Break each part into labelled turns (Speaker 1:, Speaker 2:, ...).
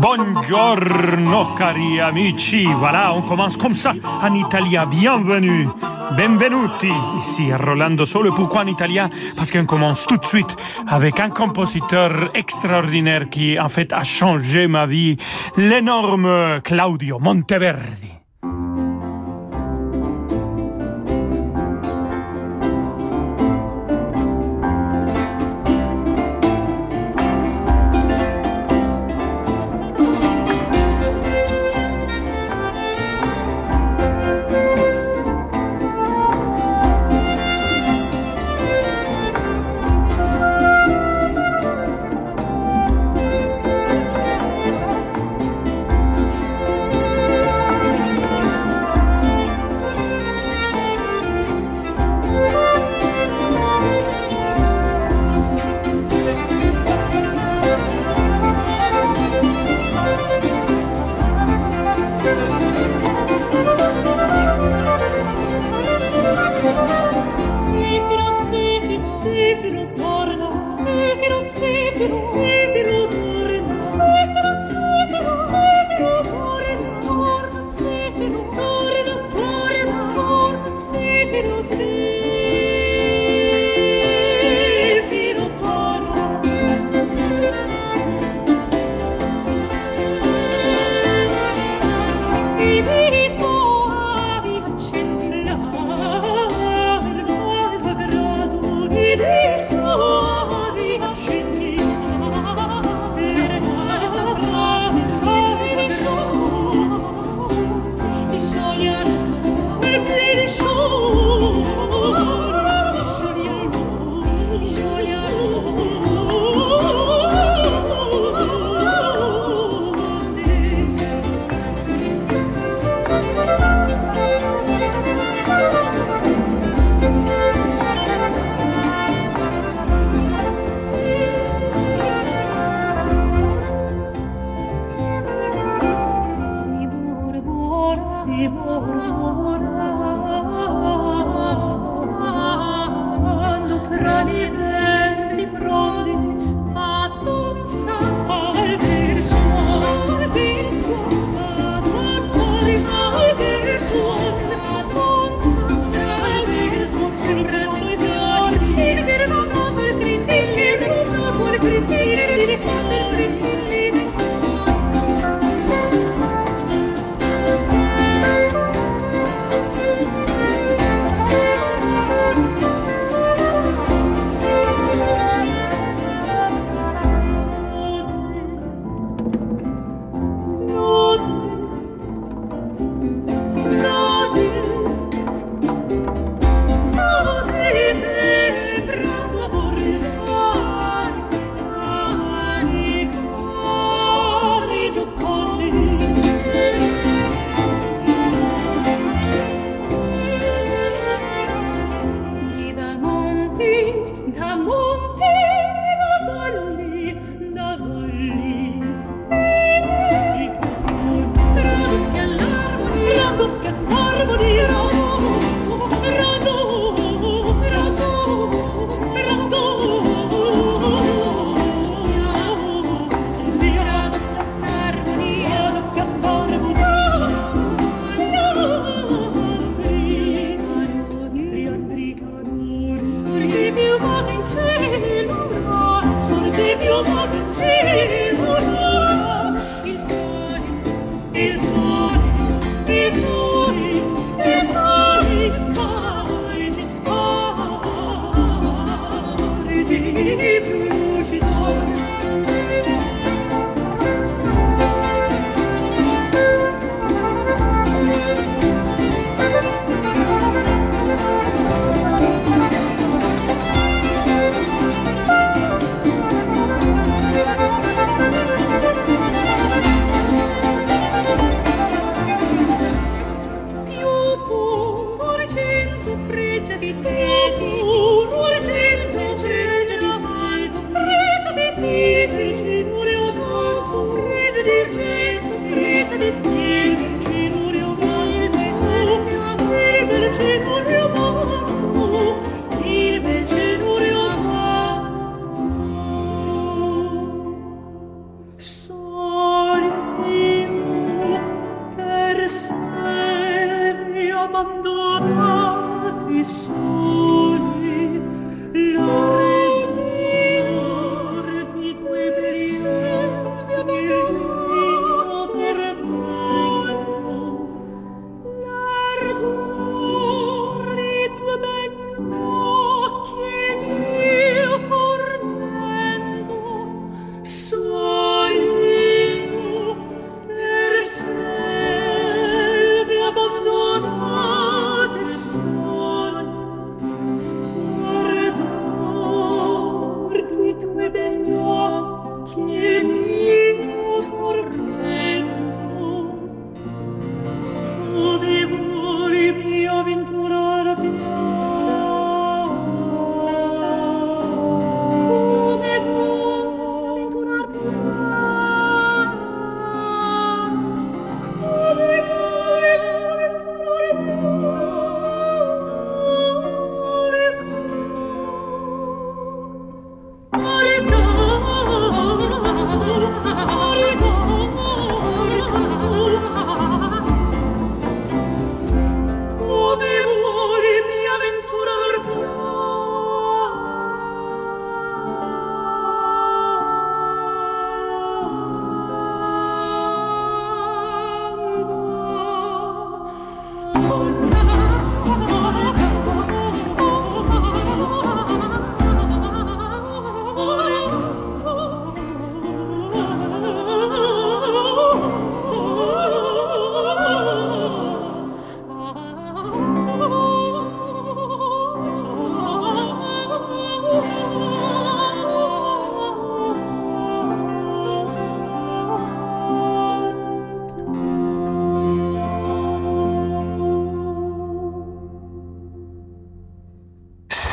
Speaker 1: Buongiorno cari amici, voilà, on commence comme ça en italien. Bienvenue, benvenuti ici à Rolando Solo. Pourquoi en italien? Parce qu'on commence tout de suite avec un compositeur extraordinaire qui en fait a changé ma vie, l'énorme Claudio Monteverdi.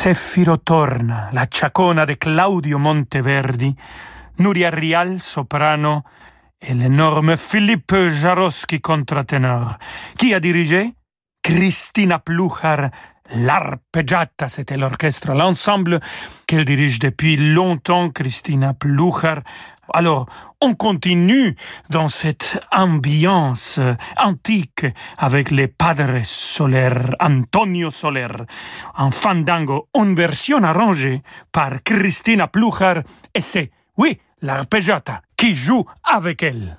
Speaker 2: Seffiro Torna, la Chacona de Claudio Monteverdi, Nuria Rial, soprano, et l'énorme Philippe Jarosky, contre-ténor. Qui a dirigé Christina Pluchar, L'Arpeggiata, c'était l'orchestre, l'ensemble qu'elle dirige depuis longtemps, Christina Pluchar. Alors, on continue dans cette ambiance antique avec les Padres Soler, Antonio Soler, en fandango, en version arrangée par Christina Pluchar, et c'est, oui, l'arpeggiata qui joue avec elle.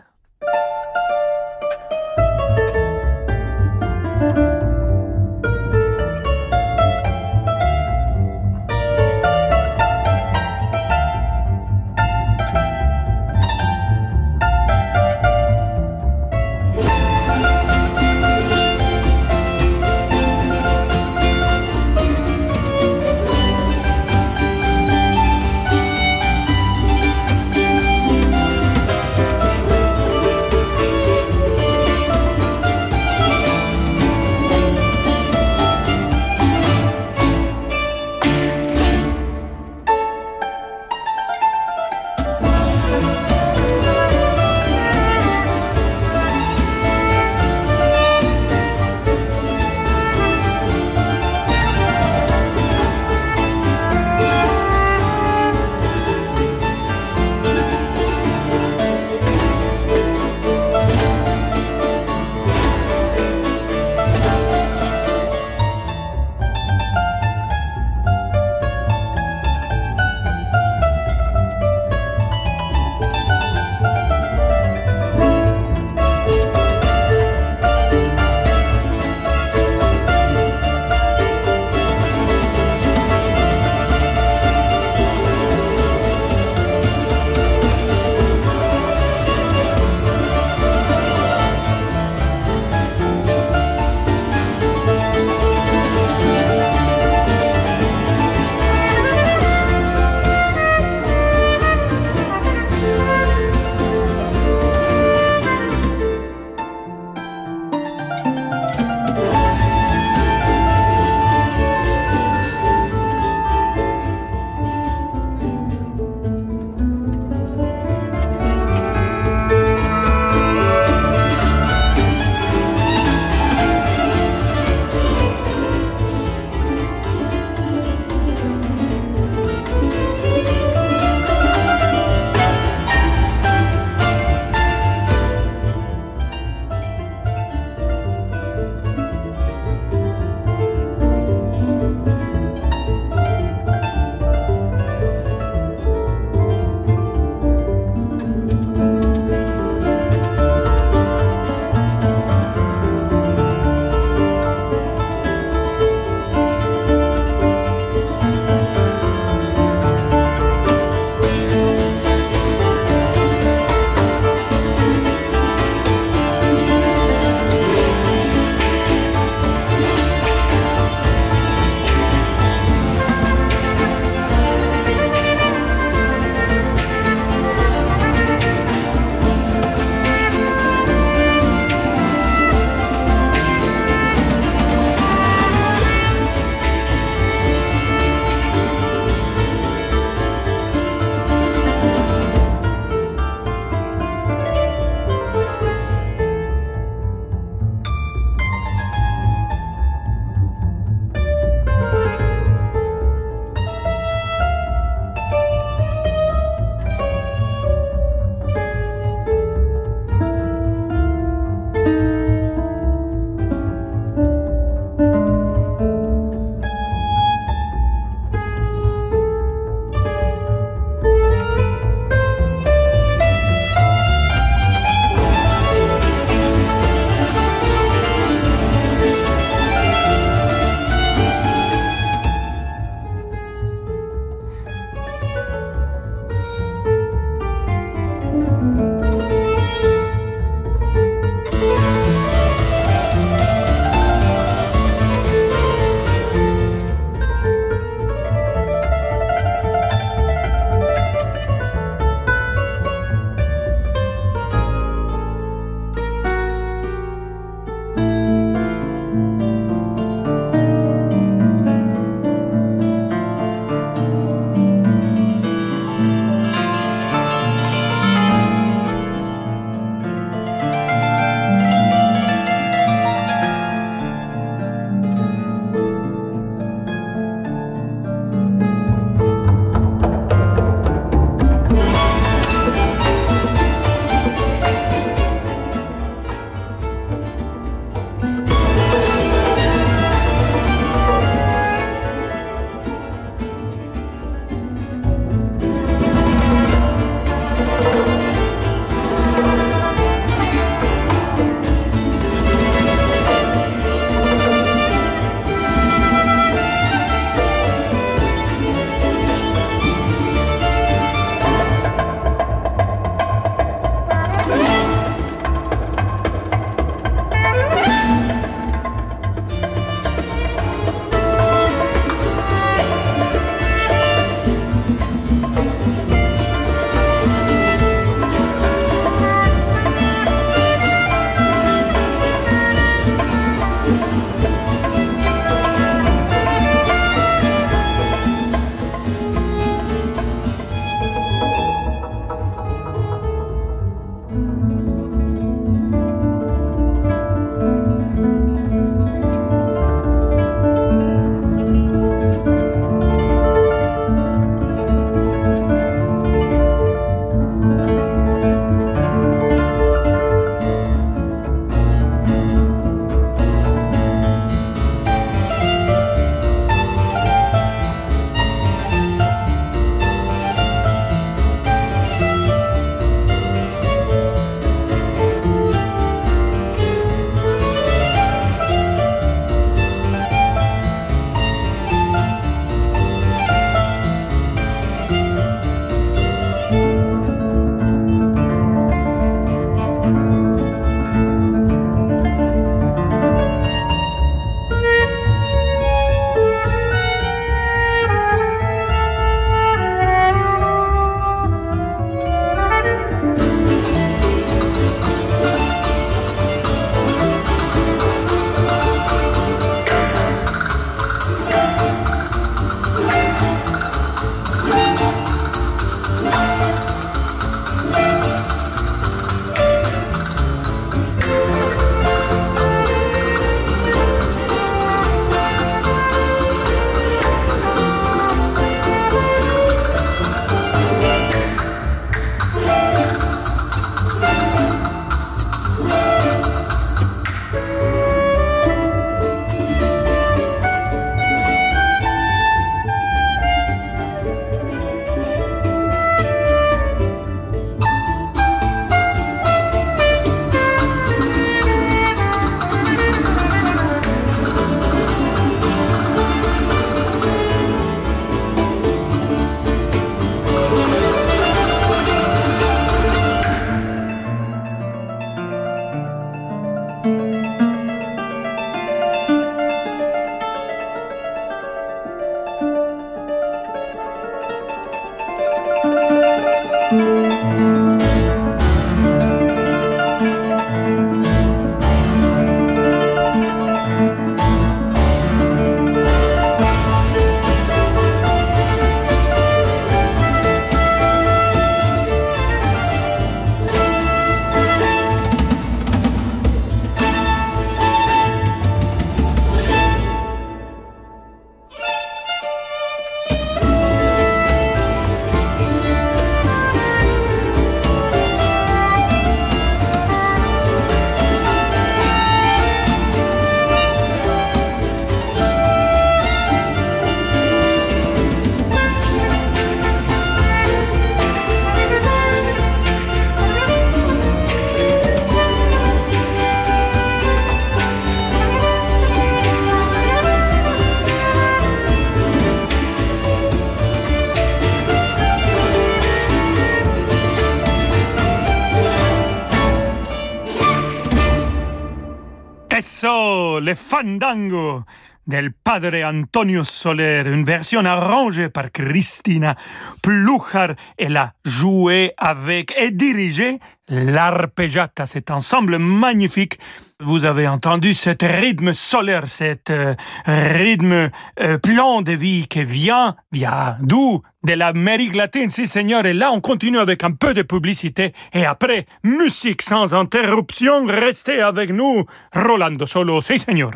Speaker 2: Le fandango del padre Antonio Soler, une version arrangée par Christina Pluchar. Elle a joué avec et dirigé l'arpeggiata, cet ensemble magnifique. Vous avez entendu cet rythme solaire, cet euh, rythme euh, plein de vie qui vient, vient d'où? De l'Amérique latine, si seigneur. Et là, on continue avec un peu de publicité. Et après, musique sans interruption. Restez avec nous. Rolando Solo, si seigneur.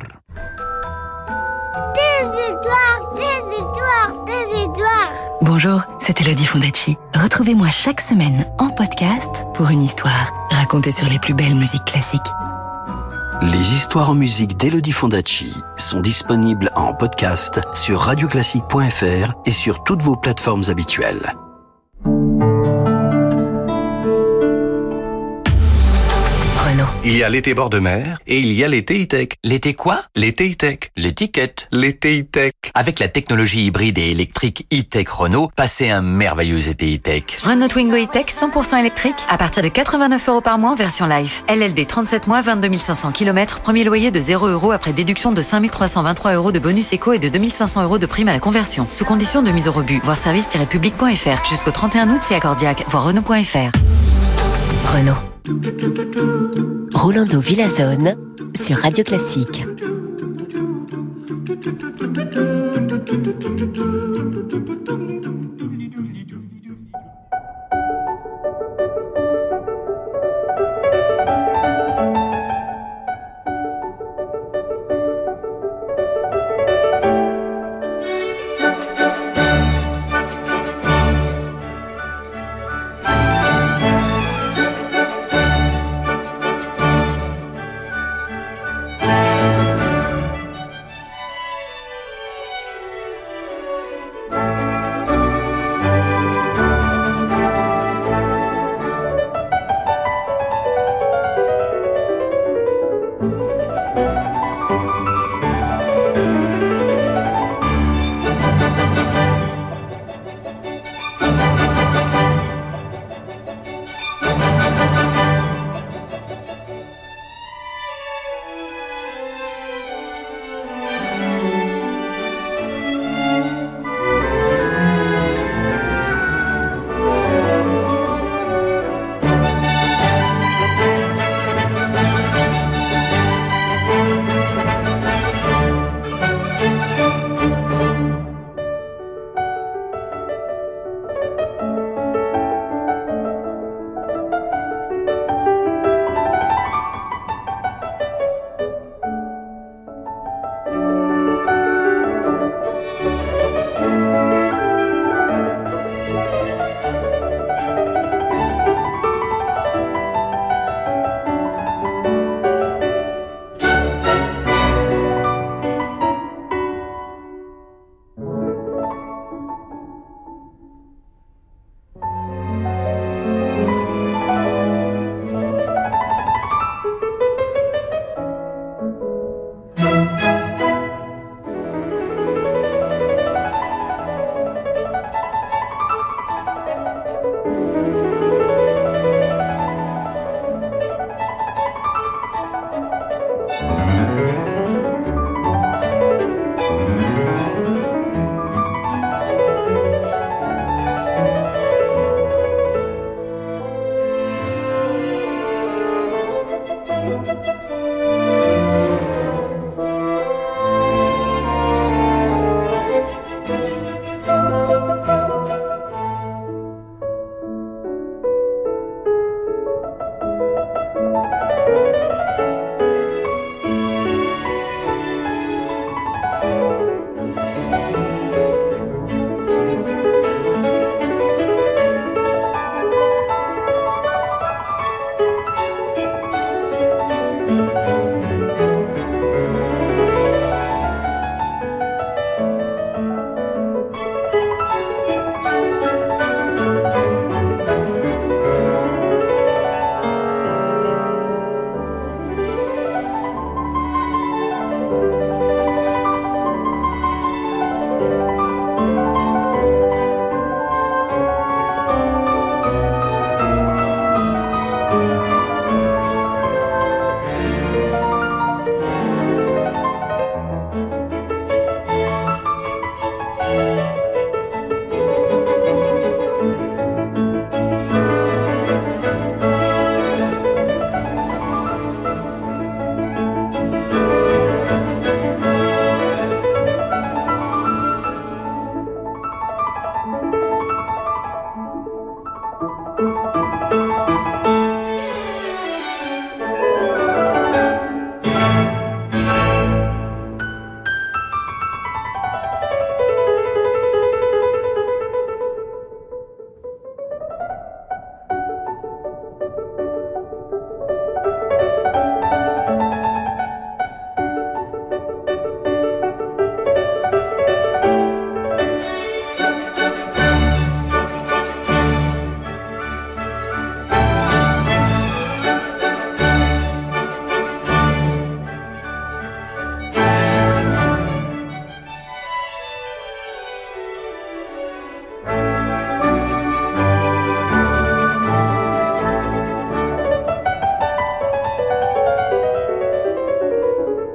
Speaker 3: Bonjour, c'est Elodie Fondacci. Retrouvez-moi chaque semaine en podcast pour une histoire racontée sur les plus belles musiques classiques.
Speaker 4: Les histoires en musique d'Elodie Fondacci sont disponibles en podcast sur radioclassique.fr et sur toutes vos plateformes habituelles.
Speaker 5: Il y a l'été bord de mer et il y a l'été e-tech.
Speaker 6: L'été quoi?
Speaker 5: L'été e-tech.
Speaker 6: L'étiquette.
Speaker 5: L'été e-tech.
Speaker 6: Avec la technologie hybride et électrique e-tech Renault, passez un merveilleux été e-tech.
Speaker 7: Renault Twingo e-tech 100% électrique à partir de 89 euros par mois en version life. LLD 37 mois, 22 500 km, premier loyer de 0 euros après déduction de 5 323 euros de bonus éco et de 2500 euros de prime à la conversion. Sous condition de mise au rebut. Voir service-public.fr. Jusqu'au 31 août, c'est accordiaque. Voir Renault.fr.
Speaker 8: Renault. Rolando Villazone sur Radio Classique.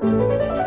Speaker 2: Música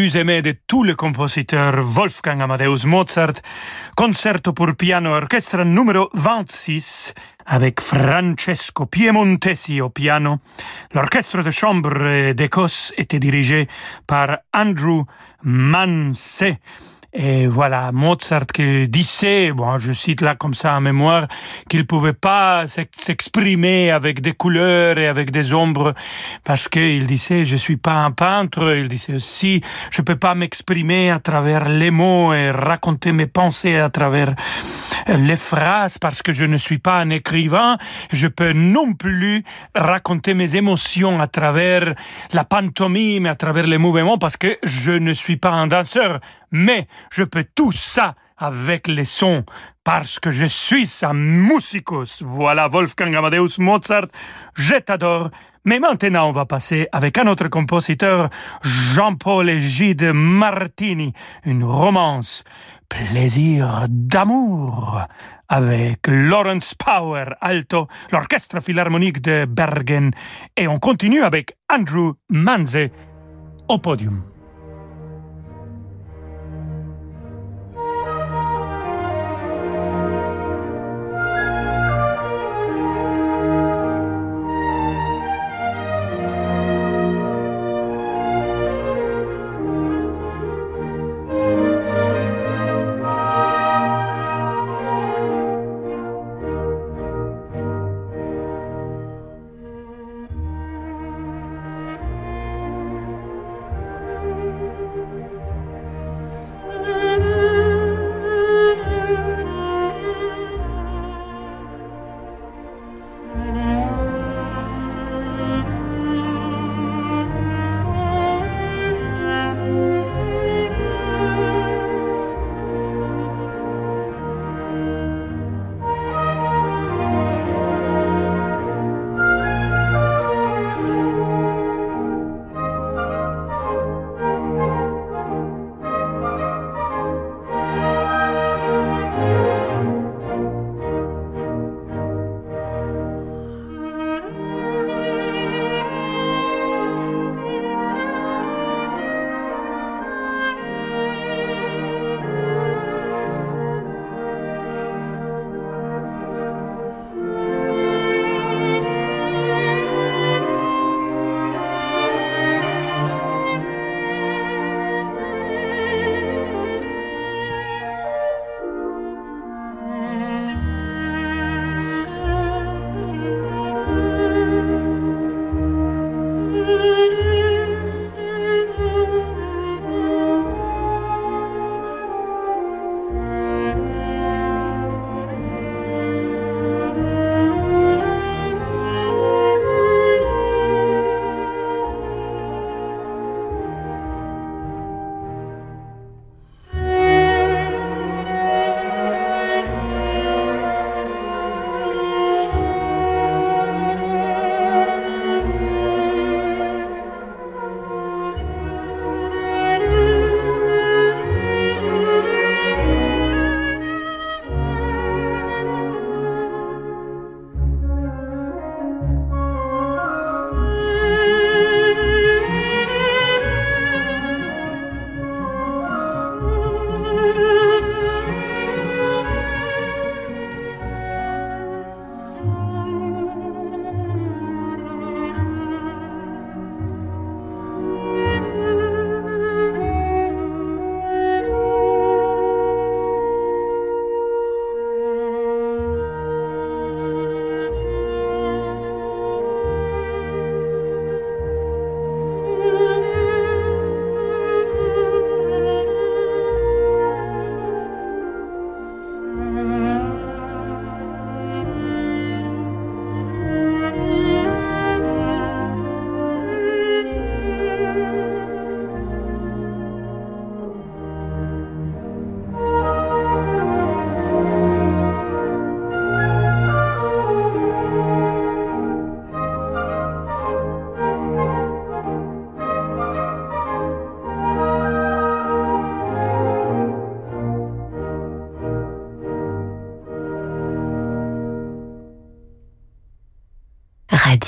Speaker 2: plus aimé de tous les compositeurs, Wolfgang Amadeus Mozart, concerto pour piano orchestre numéro 26, avec Francesco Piemontesi au piano. L'orchestre de chambre d'Écosse était dirigé par Andrew Mansey. Et voilà, Mozart qui disait, bon, je cite là comme ça en mémoire, qu'il pouvait pas s'exprimer avec des couleurs et avec des ombres parce qu'il disait, je suis pas un peintre. Il disait aussi, je peux pas m'exprimer à travers les mots et raconter mes pensées à travers les phrases parce que je ne suis pas un écrivain. Je peux non plus raconter mes émotions à travers la pantomime, à travers les mouvements parce que je ne suis pas un danseur mais je peux tout ça avec les sons parce que je suis un musicus. Voilà Wolfgang Amadeus Mozart, je t'adore. Mais maintenant, on va passer avec un autre compositeur, Jean-Paul Gide Martini, une romance, plaisir d'amour, avec Lawrence Power alto, l'orchestre philharmonique de Bergen, et on continue avec Andrew Manze au podium.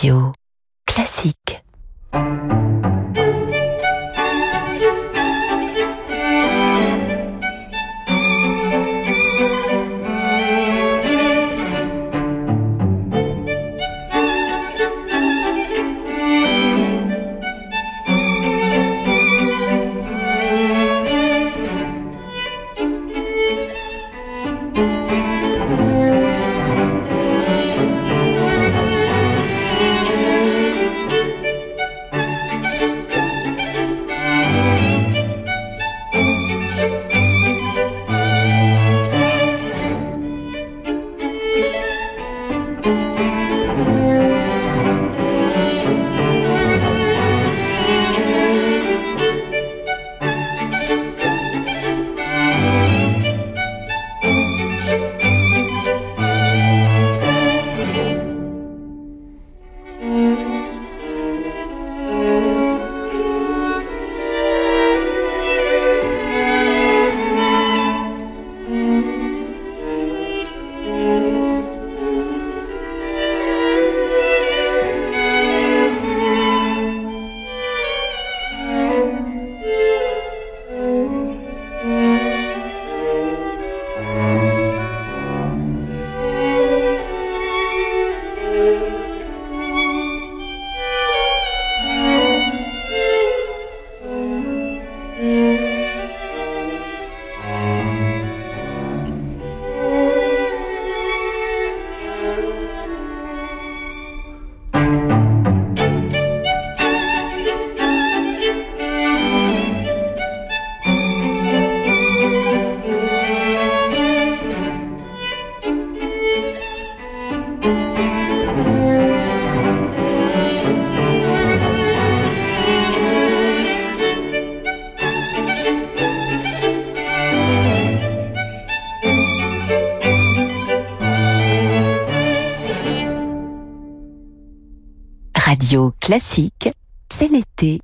Speaker 8: Radio Classique, c'est l'été.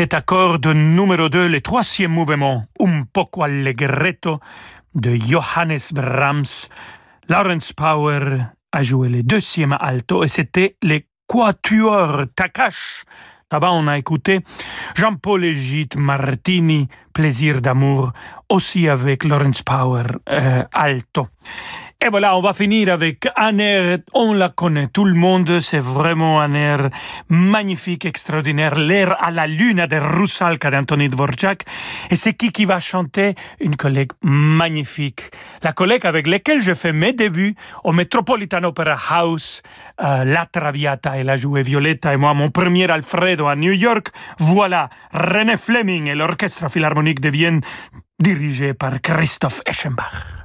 Speaker 2: Cantet corde numéro 2, le troisième mouvement, Un poco allegretto, de Johannes Brahms. Lawrence Power a joué le deuxième alto et c'était le Quatuor Takash. Là-bas, on a écouté Jean-Paul Egide Martini, Plaisir d'amour, aussi avec Lawrence Power euh, alto. Et voilà, on va finir avec un air, on la connaît, tout le monde, c'est vraiment un air magnifique, extraordinaire, l'air à la lune de Rusalka d'Anthony Dvorak. Et c'est qui qui va chanter? Une collègue magnifique. La collègue avec laquelle je fais mes débuts au Metropolitan Opera House, euh, La Traviata, elle a joué Violetta et moi, mon premier Alfredo à New York. Voilà, René Fleming et l'Orchestre Philharmonique de Vienne, dirigé par Christoph Eschenbach.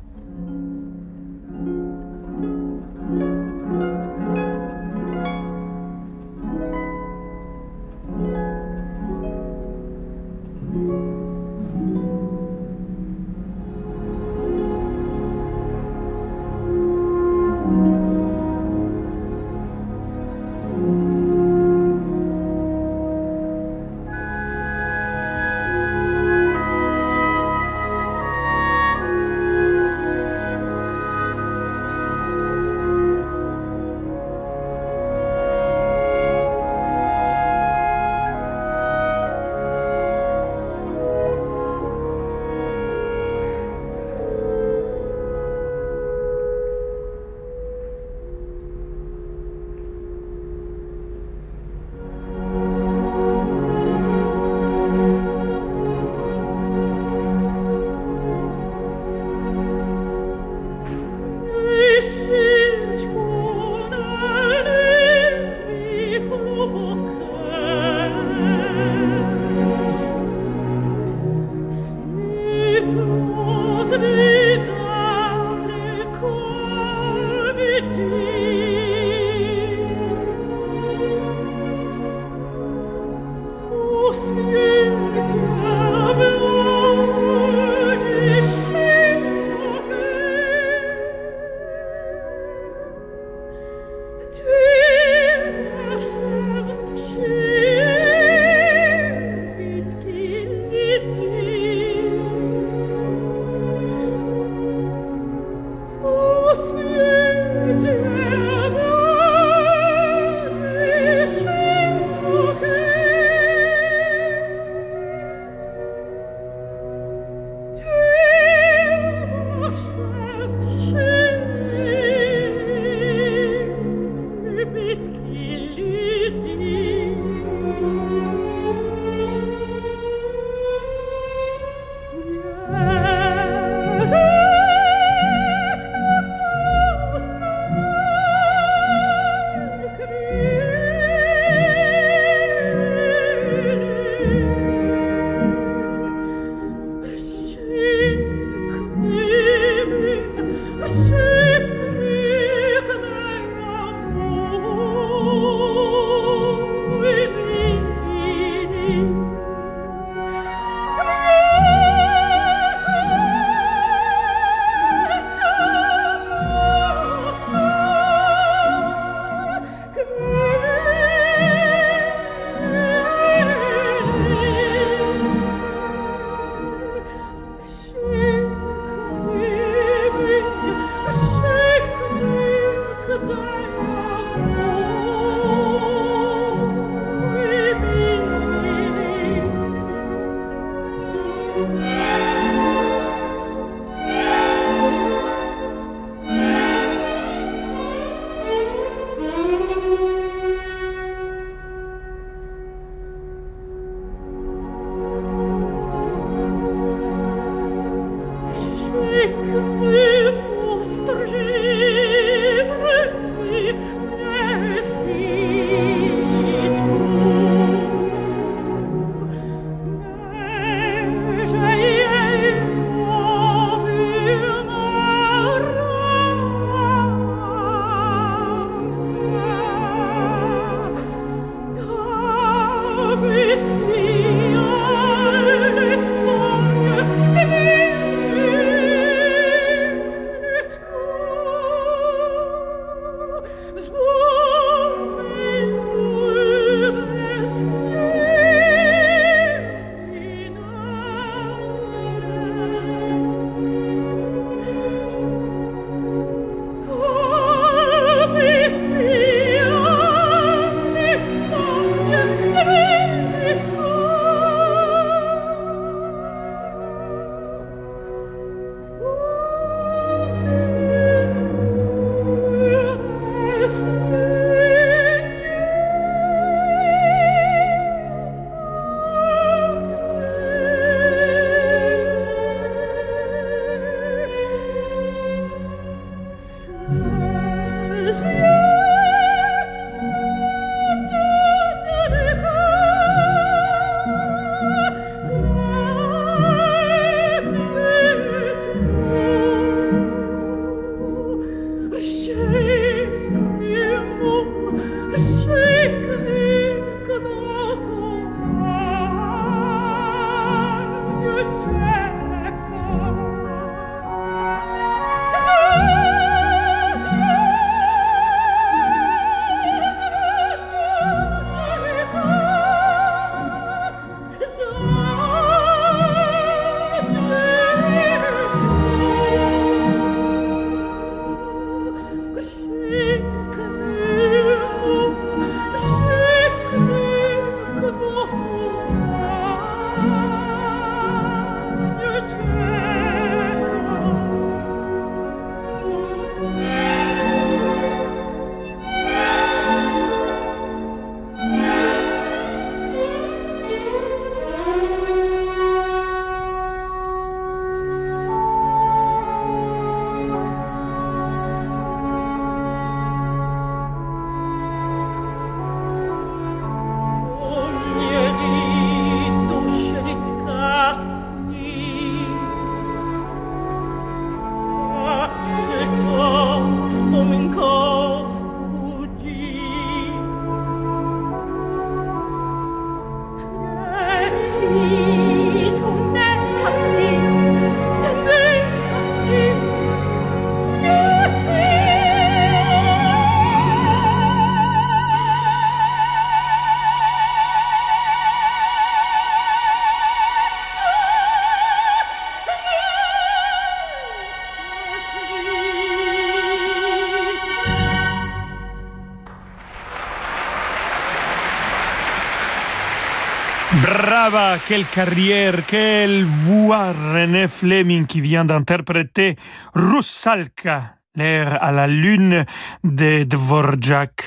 Speaker 2: Quelle carrière, quelle voix René Fleming qui vient d'interpréter Russalka l'air à la lune de Dvorak.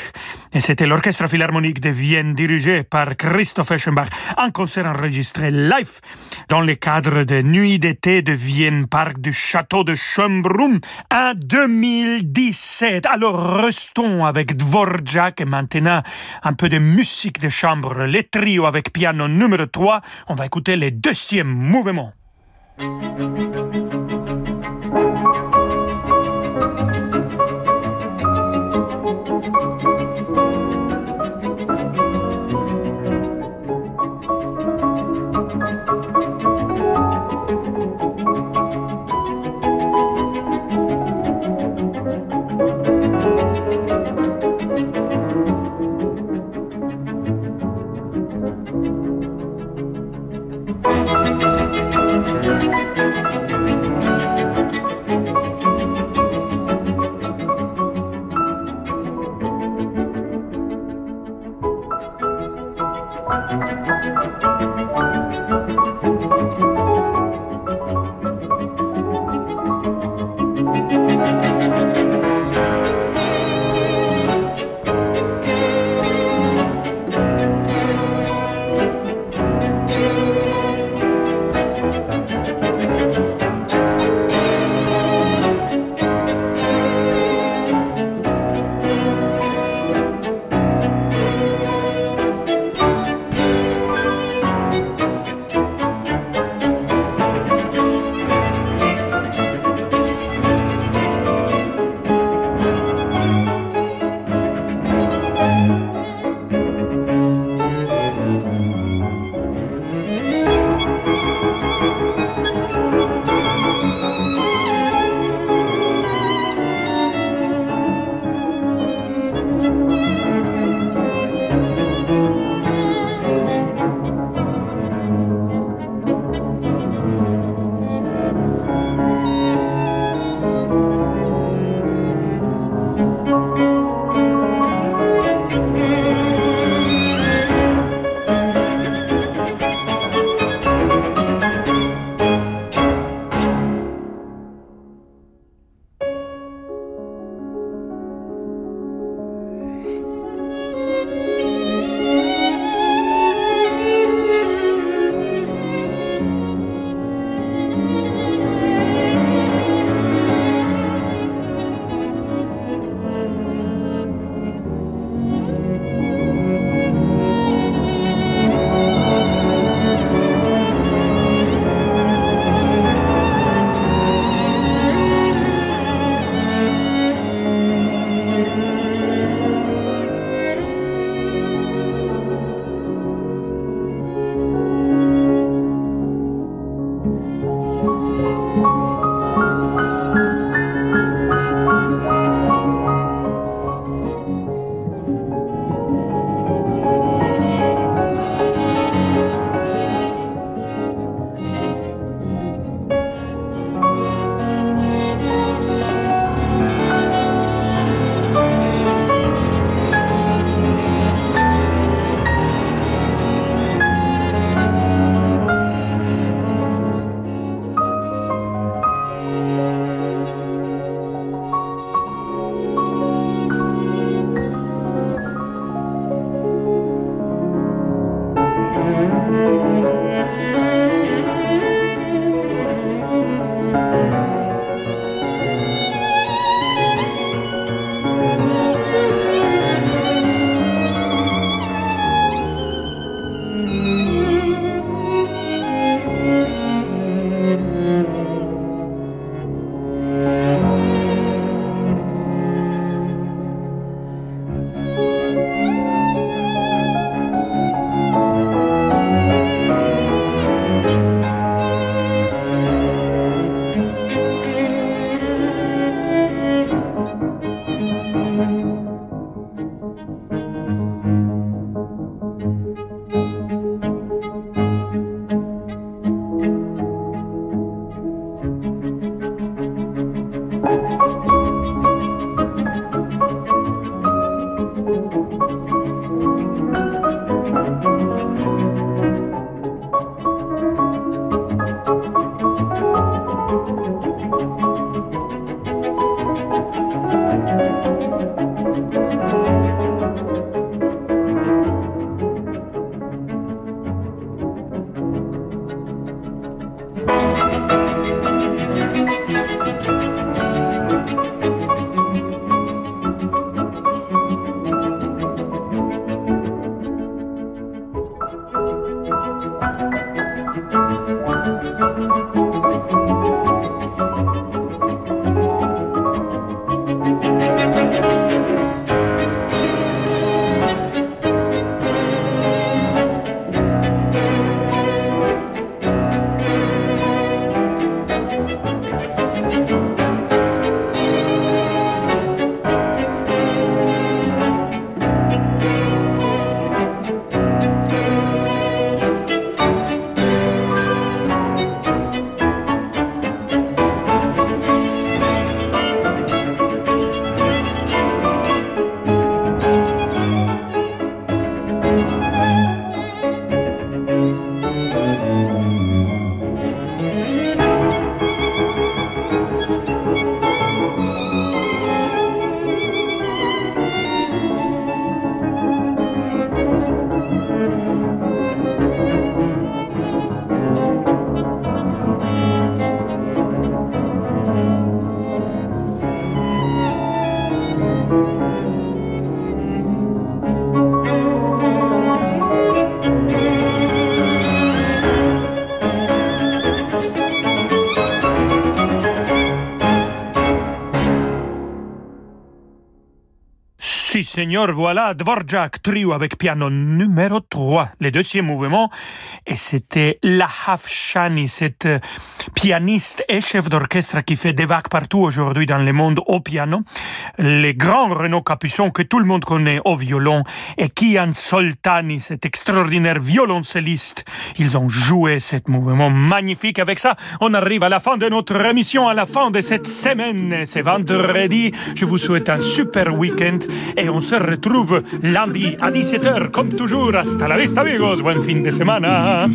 Speaker 2: Et c'était l'orchestre philharmonique de Vienne dirigé par Christoph Eschenbach, un concert enregistré live dans le cadre de Nuit d'été de Vienne, parc du château de Schönbrunn en 2017. Alors restons avec Dvorak et maintenant un peu de musique de chambre, les trio avec piano numéro 3. On va écouter le deuxième mouvement. Seigneur, voilà Dvorak Trio avec piano numéro 3, le deuxième mouvement. Et c'était Lahav Shani, cette euh, pianiste et chef d'orchestre qui fait des vagues partout aujourd'hui dans le monde au piano. Les grands Renaud Capuçon que tout le monde connaît au violon et Kian Soltani, cet extraordinaire violoncelliste. Ils ont joué ce mouvement magnifique. Avec ça, on arrive à la fin de notre émission, à la fin de cette semaine. C'est vendredi. Je vous souhaite un super week-end et on retrouve lundi à 17h, comme toujours. Hasta la vista, amigos. Buen fin de semana.